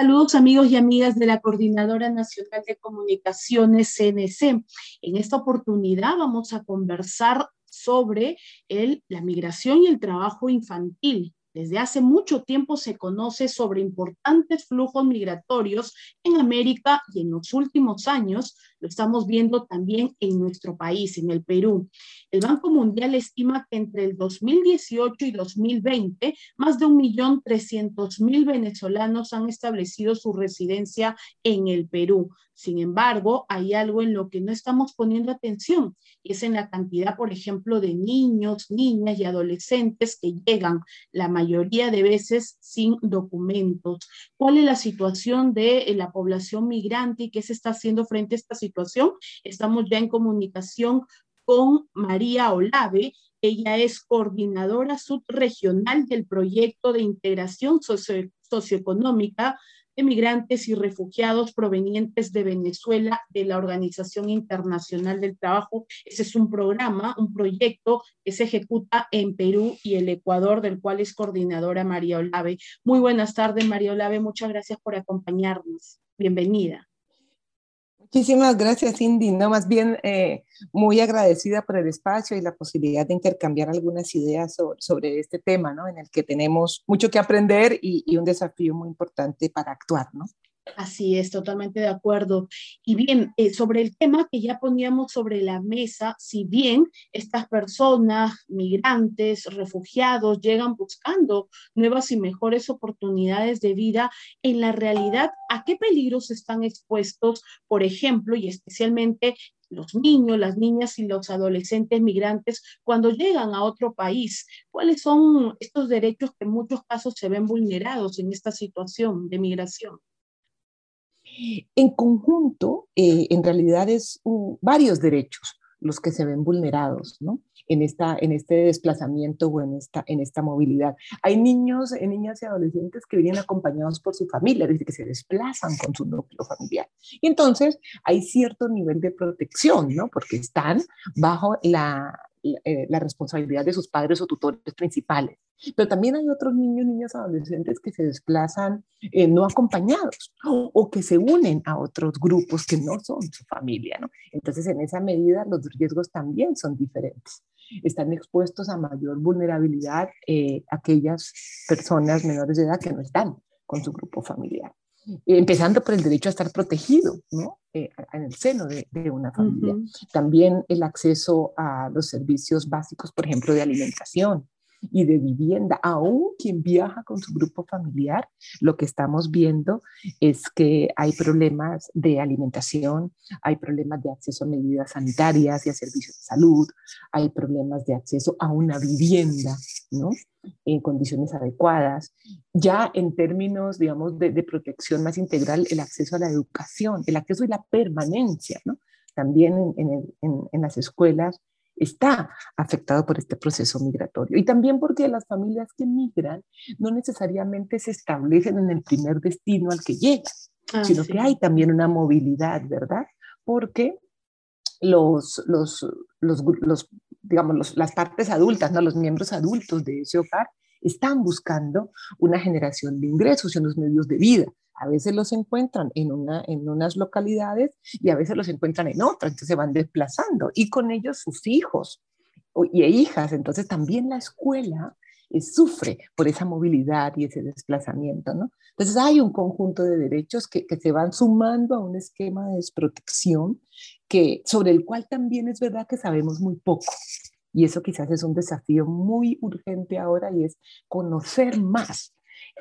Saludos amigos y amigas de la Coordinadora Nacional de Comunicaciones CNC. En esta oportunidad vamos a conversar sobre el, la migración y el trabajo infantil. Desde hace mucho tiempo se conoce sobre importantes flujos migratorios en América y en los últimos años lo estamos viendo también en nuestro país, en el Perú. El Banco Mundial estima que entre el 2018 y 2020, más de 1.300.000 venezolanos han establecido su residencia en el Perú. Sin embargo, hay algo en lo que no estamos poniendo atención, y es en la cantidad, por ejemplo, de niños, niñas y adolescentes que llegan, la mayoría de veces sin documentos. ¿Cuál es la situación de la población migrante y qué se está haciendo frente a esta situación? Estamos ya en comunicación con María Olave. Ella es coordinadora subregional del proyecto de integración socioeconómica de migrantes y refugiados provenientes de Venezuela de la Organización Internacional del Trabajo. Ese es un programa, un proyecto que se ejecuta en Perú y el Ecuador, del cual es coordinadora María Olave. Muy buenas tardes, María Olave. Muchas gracias por acompañarnos. Bienvenida. Muchísimas gracias, Cindy. No, más bien eh, muy agradecida por el espacio y la posibilidad de intercambiar algunas ideas sobre, este tema, ¿no? En el que tenemos mucho que aprender y, y un desafío muy importante para actuar, ¿no? Así es, totalmente de acuerdo. Y bien, eh, sobre el tema que ya poníamos sobre la mesa, si bien estas personas, migrantes, refugiados, llegan buscando nuevas y mejores oportunidades de vida, en la realidad, ¿a qué peligros están expuestos, por ejemplo, y especialmente los niños, las niñas y los adolescentes migrantes cuando llegan a otro país? ¿Cuáles son estos derechos que en muchos casos se ven vulnerados en esta situación de migración? En conjunto, eh, en realidad es varios derechos los que se ven vulnerados ¿no? en, esta, en este desplazamiento o en esta, en esta movilidad. Hay niños, eh, niñas y adolescentes que vienen acompañados por su familia, es decir, que se desplazan con su núcleo familiar. Y entonces hay cierto nivel de protección, ¿no? porque están bajo la, eh, la responsabilidad de sus padres o tutores principales. Pero también hay otros niños, niñas, adolescentes que se desplazan eh, no acompañados o, que se unen a otros grupos que no son su familia. ¿no? Entonces, en esa medida, los riesgos también son diferentes. Están expuestos a mayor vulnerabilidad eh, aquellas personas menores de edad que no están con su grupo familiar empezando por el derecho a estar protegido ¿no? Eh, en el seno de, una familia. También el acceso a los servicios básicos, por ejemplo, de alimentación, y de vivienda, aún quien viaja con su grupo familiar, lo que estamos viendo es que hay problemas de alimentación, hay problemas de acceso a medidas sanitarias y a servicios de salud, hay problemas de acceso a una vivienda, ¿no? En condiciones adecuadas. Ya en términos, digamos, de, protección más integral, el acceso a la educación, el acceso y la permanencia, ¿no? También en, en las escuelas está afectado por este proceso migratorio. Y también porque las familias que migran no necesariamente se establecen en el primer destino al que llegan, ah, sino que hay también una movilidad, ¿verdad? Porque los, los, los, digamos, las partes adultas, ¿no? los miembros adultos de ese hogar, están buscando una generación de ingresos y unos medios de vida. A veces los encuentran en, una, en unas localidades y a veces los encuentran en otras, entonces se van desplazando y con ellos sus hijos y hijas. Entonces también la escuela eh, sufre por esa movilidad y ese desplazamiento, ¿no? Entonces hay un conjunto de derechos que, que, se van sumando a un esquema de desprotección que, sobre el cual también es verdad que sabemos muy poco. Y eso quizás es un desafío muy urgente ahora y es conocer más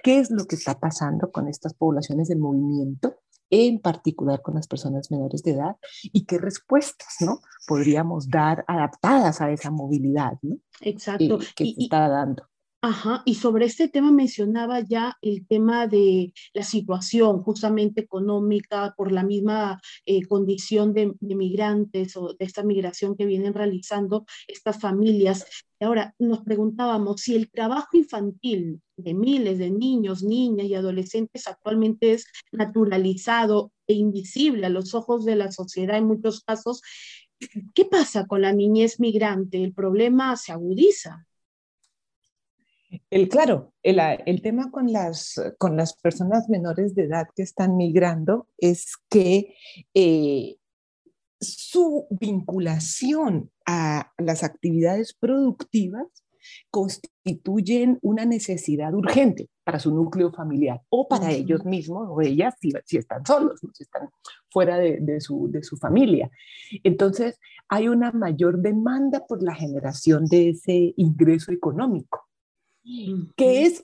qué es lo que está pasando con estas poblaciones del movimiento, en particular con las personas menores de edad, y qué respuestas ¿no? podríamos dar adaptadas a esa movilidad ¿no? Exacto. Eh, que se está dando. Ajá, y sobre este tema mencionaba ya el tema de la situación justamente económica por la misma eh, condición de, migrantes o de esta migración que vienen realizando estas familias. Ahora, nos preguntábamos si el trabajo infantil de miles de niños, niñas y adolescentes actualmente es naturalizado e invisible a los ojos de la sociedad en muchos casos, ¿qué pasa con la niñez migrante? El problema se agudiza. El, claro, el, el, tema con las, con las personas menores de edad que están migrando es que eh, su vinculación a las actividades productivas constituyen una necesidad urgente para su núcleo familiar o para ellos mismos o ellas si, si están solos, si están fuera de, de, su, de su familia. Entonces, hay una mayor demanda por la generación de ese ingreso económico que es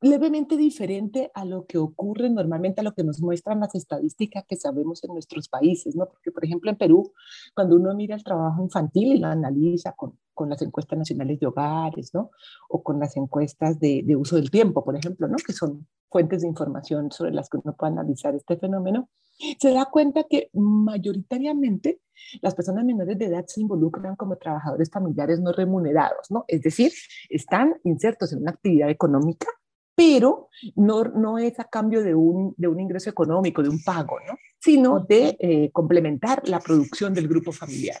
levemente diferente a lo que ocurre normalmente, a lo que nos muestran las estadísticas que sabemos en nuestros países, ¿no? Porque, por ejemplo, en Perú, cuando uno mira el trabajo infantil y lo analiza con, con las encuestas nacionales de hogares, ¿no? O con las encuestas de, de, uso del tiempo, por ejemplo, ¿no? Que son fuentes de información sobre las que uno puede analizar este fenómeno, se da cuenta que mayoritariamente las personas menores de edad se involucran como trabajadores familiares no remunerados, ¿no? Es decir, están insertos en una actividad económica, pero no, no es a cambio de un, de un ingreso económico, de un pago, ¿no? Sino de eh, complementar la producción del grupo familiar.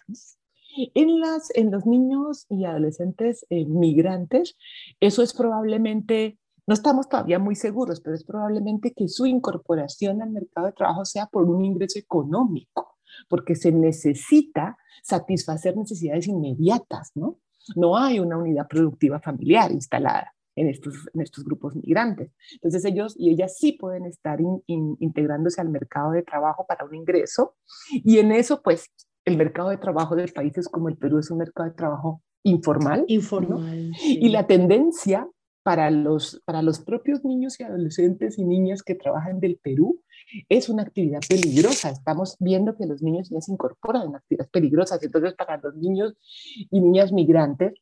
En, las, en los niños y adolescentes eh, migrantes, eso es probablemente no estamos todavía muy seguros, pero es probablemente que su incorporación al mercado de trabajo sea por un ingreso económico, porque se necesita satisfacer necesidades inmediatas, ¿no? No hay una unidad productiva familiar instalada en estos, en estos grupos migrantes. Entonces ellos y ellas sí pueden estar integrándose al mercado de trabajo para un ingreso y en eso pues el mercado de trabajo de países como el Perú es un mercado de trabajo informal. Informal. Y la tendencia para los, para los propios niños y adolescentes y niñas que trabajan del Perú es una actividad peligrosa. Estamos viendo que los niños ya se incorporan en actividades peligrosas. Entonces, para los niños y niñas migrantes,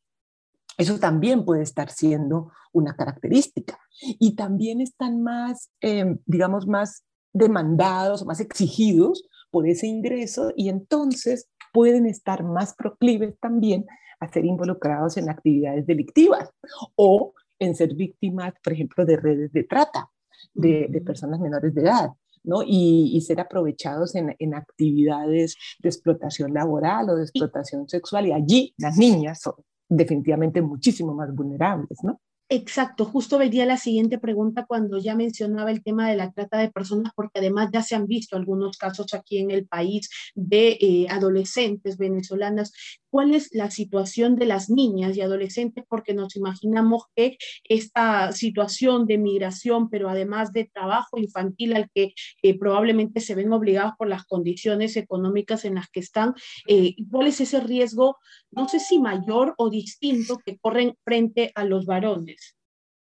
eso también puede estar siendo una característica. Y también están más, em, digamos, más demandados, más exigidos por ese ingreso y entonces pueden estar más proclives también a ser involucrados en actividades delictivas o en ser víctimas, por ejemplo, de redes de trata de, de personas menores de edad. ¿no? Y, y, ser aprovechados en, en, actividades de explotación laboral o de explotación sexual. Y allí las niñas son definitivamente muchísimo más vulnerables, ¿no? Exacto, justo veía la siguiente pregunta cuando ya mencionaba el tema de la trata de personas, porque además ya se han visto algunos casos aquí en el país de eh, adolescentes venezolanas. ¿Cuál es la situación de las niñas y adolescentes? Porque nos imaginamos que esta situación de migración, pero además de trabajo infantil al que eh, probablemente se ven obligados por las condiciones económicas en las que están, eh, ¿cuál es ese riesgo, no sé si mayor o distinto, que corren frente a los varones?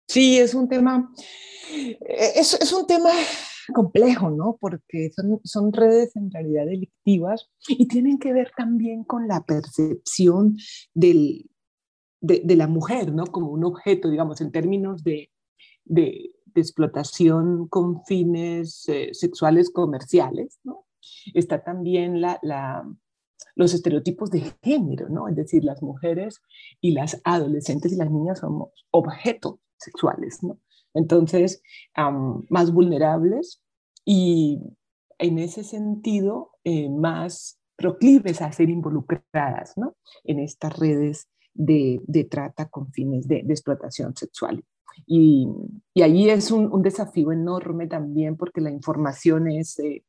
Sí, es un tema, eh, es, es un tema complejo, ¿no? Porque son, son redes en realidad delictivas y tienen que ver también con la percepción del, de, la mujer, ¿no? Como un objeto, digamos, en términos de, de, de explotación con fines eh, sexuales comerciales, ¿no? Está también la, la, los estereotipos de género, ¿no? Es decir, las mujeres y las adolescentes y las niñas somos objetos sexuales, ¿no? Entonces, um, más vulnerables y en ese sentido eh, más proclives a ser involucradas, ¿no? En estas redes de, de trata con fines de, de explotación sexual. Y, y, ahí es un, un, desafío enorme también porque la información es eh,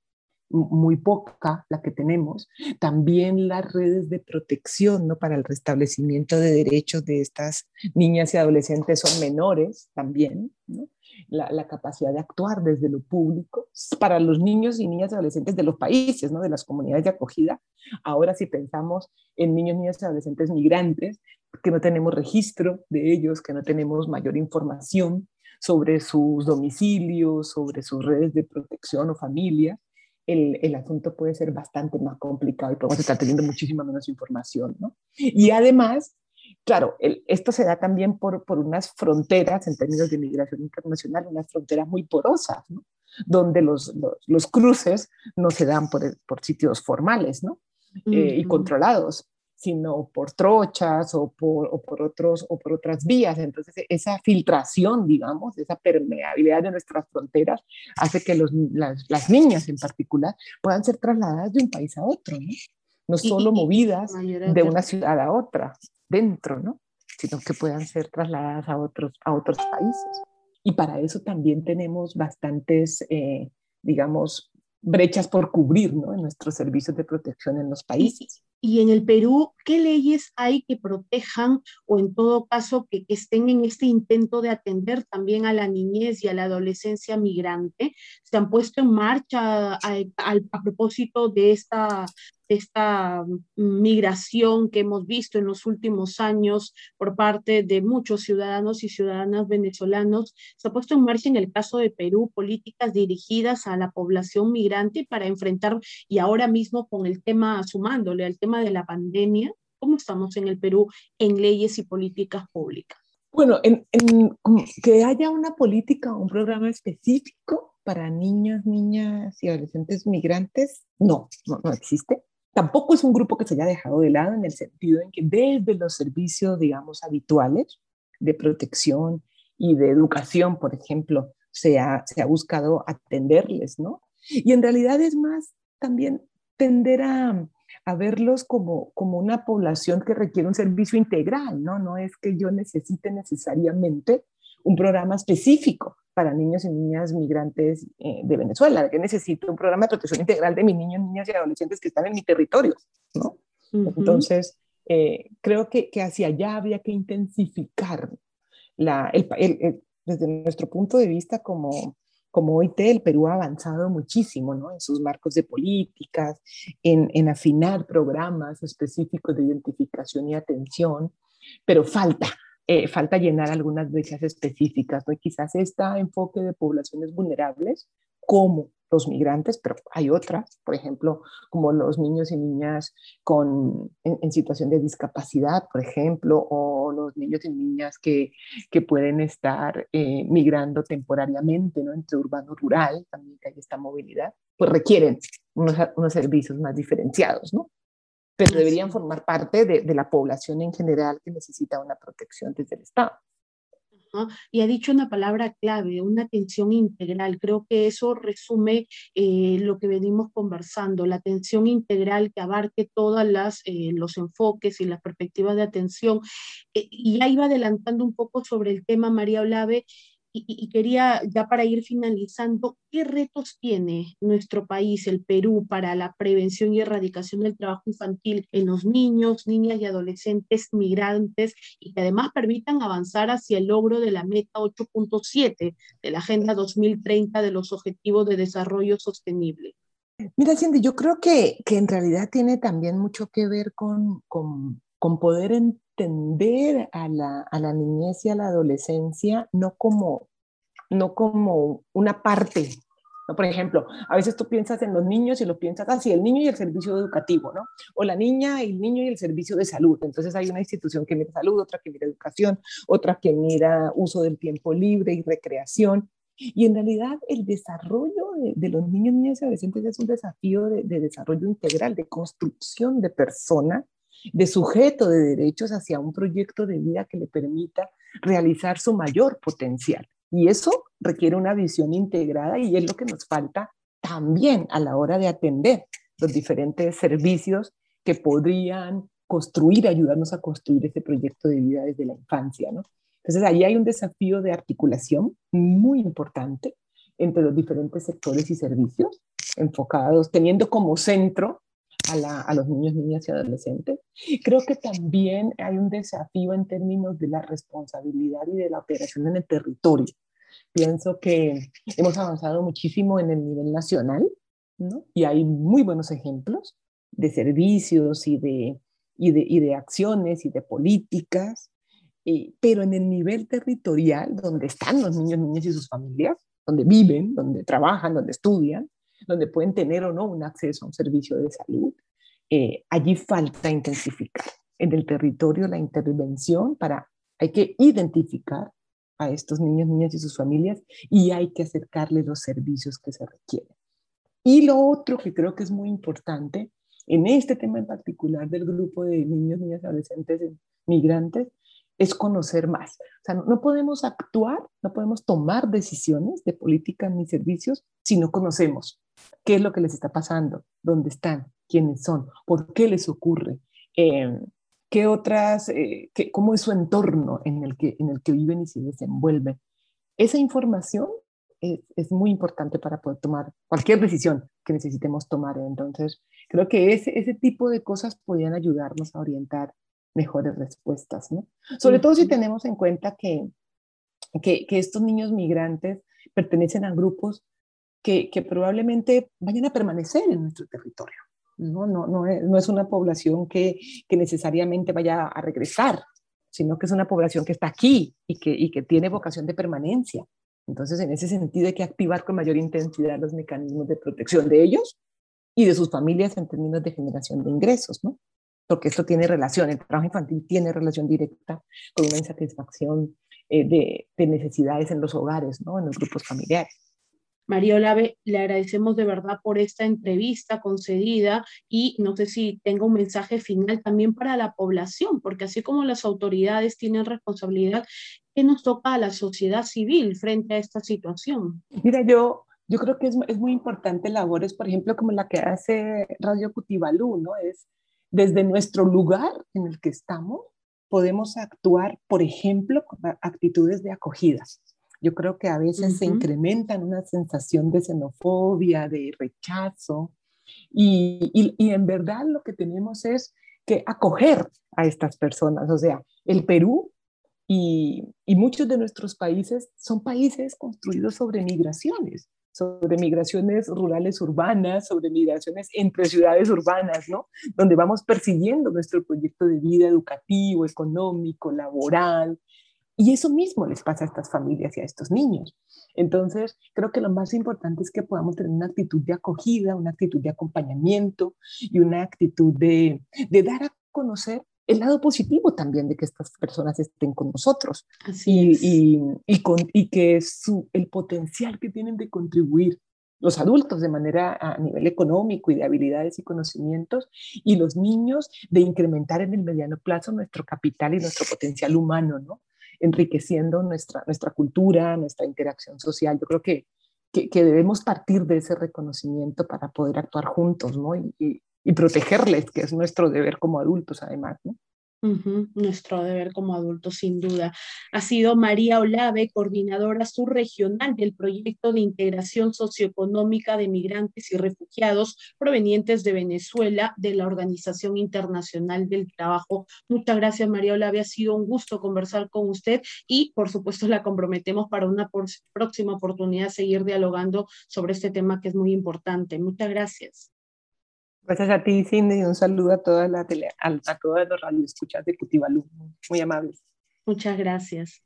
muy poca la que tenemos, también las redes de protección ¿no? para el restablecimiento de derechos de estas niñas y adolescentes son menores también, ¿no? la, capacidad de actuar desde lo público para los niños y niñas y adolescentes de los países, ¿no? de las comunidades de acogida. Ahora si pensamos en niños, niñas y adolescentes migrantes, que no tenemos registro de ellos, que no tenemos mayor información sobre sus domicilios, sobre sus redes de protección o familia, el, el, asunto puede ser bastante más complicado y podemos estar teniendo muchísima menos información, ¿no? Y además, claro, el, esto se da también por, por unas fronteras en términos de migración internacional, unas fronteras muy porosas, ¿no? Donde los, los, los cruces no se dan por, por sitios formales, ¿no? Uh -huh. eh, y controlados, sino por trochas o por, o por, otros, o por otras vías. Entonces, esa filtración, digamos, esa permeabilidad de nuestras fronteras hace que los, las, las, niñas en particular puedan ser trasladadas de un país a otro, ¿no? No solo y, movidas de una ciudad a otra, dentro, ¿no? sino que puedan ser trasladadas a otros, a otros países. Y para eso también tenemos bastantes, eh, digamos, brechas por cubrir ¿no? en nuestros servicios de protección en los países. Y en el Perú, ¿qué leyes hay que protejan o en todo caso que, estén en este intento de atender también a la niñez y a la adolescencia migrante? ¿Se han puesto en marcha a, a propósito de esta esta migración que hemos visto en los últimos años por parte de muchos ciudadanos y ciudadanas venezolanos, se ha puesto en marcha en el caso de Perú políticas dirigidas a la población migrante para enfrentar, y ahora mismo con el tema, sumándole al tema de la pandemia, ¿cómo estamos en el Perú en leyes y políticas públicas? Bueno, en, que haya una política un programa específico para niños, niñas y adolescentes migrantes, no, no existe. Tampoco es un grupo que se haya dejado de lado en el sentido en que desde los servicios, digamos, habituales de protección y de educación, por ejemplo, se ha, se ha buscado atenderles, ¿no? Y en realidad es más también tender a, a verlos como, como una población que requiere un servicio integral, ¿no? No es que yo necesite necesariamente un programa específico para niños y niñas migrantes eh, de Venezuela, que necesito un programa de protección integral de mis niños, niñas y adolescentes que están en mi territorio, ¿no? Entonces, eh, creo que, que, hacia allá habría que intensificar la, el, desde nuestro punto de vista como, como OIT, el Perú ha avanzado muchísimo ¿no? en sus marcos de políticas, en, en afinar programas específicos de identificación y atención, pero falta, eh, falta llenar algunas brechas específicas, ¿no? quizás este enfoque de poblaciones vulnerables, como los migrantes, pero hay otras, por ejemplo, como los niños y niñas con, en, situación de discapacidad, por ejemplo, o los niños y niñas que, que pueden estar eh, migrando temporariamente ¿no? entre urbano y rural, también hay esta movilidad, pues requieren unos, unos servicios más diferenciados, ¿no? Pero deberían formar parte de, de, la población en general que necesita una protección desde el Estado. Y ha dicho una palabra clave, una atención integral. Creo que eso resume eh, lo que venimos conversando, la atención integral que abarque todos eh, los enfoques y las perspectivas de atención. Eh, y ya iba adelantando un poco sobre el tema, María Olave, y, quería, ya para ir finalizando, ¿qué retos tiene nuestro país, el Perú, para la prevención y erradicación del trabajo infantil en los niños, niñas y adolescentes migrantes y que además permitan avanzar hacia el logro de la meta 8.7 de la Agenda 2030 de los Objetivos de Desarrollo Sostenible? Mira, Cindy, yo creo que, que en realidad tiene también mucho que ver con, con, con poder entender a la, niñez y a la adolescencia no como, no como una parte. ¿no? Por ejemplo, a veces tú piensas en los niños y lo piensas así, el niño y el servicio educativo, ¿no? O la niña y el niño y el servicio de salud. Entonces hay una institución que mira salud, otra que mira educación, otra que mira uso del tiempo libre y recreación. Y en realidad el desarrollo de, los niños, niñas y adolescentes es un desafío de, de desarrollo integral, de construcción de persona de sujeto de derechos hacia un proyecto de vida que le permita realizar su mayor potencial. Y eso requiere una visión integrada y es lo que nos falta también a la hora de atender los diferentes servicios que podrían construir, ayudarnos a construir ese proyecto de vida desde la infancia, ¿no? Entonces ahí hay un desafío de articulación muy importante entre los diferentes sectores y servicios enfocados, teniendo como centro a, los niños, niñas y adolescentes. Creo que también hay un desafío en términos de la responsabilidad y de la operación en el territorio. Pienso que hemos avanzado muchísimo en el nivel nacional, ¿no? Y hay muy buenos ejemplos de servicios y de, y de, y de acciones y de políticas, eh, pero en el nivel territorial, donde están los niños, niñas y sus familias, donde viven, donde trabajan, donde estudian, donde pueden tener o no un acceso a un servicio de salud. Eh, allí falta intensificar en el territorio la intervención para, hay que identificar a estos niños, niñas y sus familias y hay que acercarles los servicios que se requieren. Y lo otro que creo que es muy importante en este tema en particular del grupo de niños, niñas y adolescentes migrantes es conocer más. O sea, no, podemos actuar, no podemos tomar decisiones de política ni servicios si no conocemos qué es lo que les está pasando, dónde están, quiénes son, por qué les ocurre, eh, qué otras, eh, qué, cómo es su entorno en el, que, en el que viven y se desenvuelven. Esa información es, es, muy importante para poder tomar cualquier decisión que necesitemos tomar. Entonces, creo que ese, ese tipo de cosas podrían ayudarnos a orientar mejores respuestas, ¿no? Sobre todo si tenemos en cuenta que, que, que estos niños migrantes pertenecen a grupos que, probablemente vayan a permanecer en nuestro territorio. No, no, no, es, no es una población que, necesariamente vaya a regresar, sino que es una población que está aquí y que, tiene vocación de permanencia. Entonces, en ese sentido, hay que activar con mayor intensidad los mecanismos de protección de ellos y de sus familias en términos de generación de ingresos, ¿no? Porque esto tiene relación, el trabajo infantil tiene relación directa con una insatisfacción eh, de, necesidades en los hogares, ¿no? En los grupos familiares. María Olave, le agradecemos de verdad por esta entrevista concedida y no sé si tenga un mensaje final también para la población, porque así como las autoridades tienen responsabilidad, ¿qué nos toca a la sociedad civil frente a esta situación? Mira, yo, yo creo que es, es muy importante labores, por ejemplo, como la que hace Radio Cutibalú, ¿no? Es desde nuestro lugar en el que estamos, podemos actuar, por ejemplo, con actitudes de acogida yo creo que a veces uh -huh. se incrementan una sensación de xenofobia, de rechazo, y, y, y, en verdad lo que tenemos es que acoger a estas personas. O sea, el Perú y, y muchos de nuestros países son países construidos sobre migraciones, sobre migraciones rurales urbanas, sobre migraciones entre ciudades urbanas, ¿no? Donde vamos persiguiendo nuestro proyecto de vida educativo, económico, laboral, y eso mismo les pasa a estas familias y a estos niños. Entonces, creo que lo más importante es que podamos tener una actitud de acogida, una actitud de acompañamiento y una actitud de, de dar a conocer el lado positivo también de que estas personas estén con nosotros Así y, es. y, y, con, y que su, el potencial que tienen de contribuir los adultos de manera a nivel económico y de habilidades y conocimientos, y los niños de incrementar en el mediano plazo nuestro capital y nuestro potencial humano, ¿no? Enriqueciendo nuestra, nuestra cultura, nuestra interacción social. Yo creo que, que, debemos partir de ese reconocimiento para poder actuar juntos, ¿no? Y, protegerles, que es nuestro deber como adultos, además. Nuestro deber como adultos, sin duda. Ha sido María Olave, coordinadora subregional del proyecto de integración socioeconómica de migrantes y refugiados provenientes de Venezuela de la Organización Internacional del Trabajo. Muchas gracias, María Olave. Ha sido un gusto conversar con usted y, por supuesto, la comprometemos para una próxima oportunidad seguir dialogando sobre este tema que es muy importante. Muchas gracias. Gracias a ti, Cindy, y un saludo a todas las a, a todas las radioescuchas de Cutibalú, muy amables. Muchas gracias.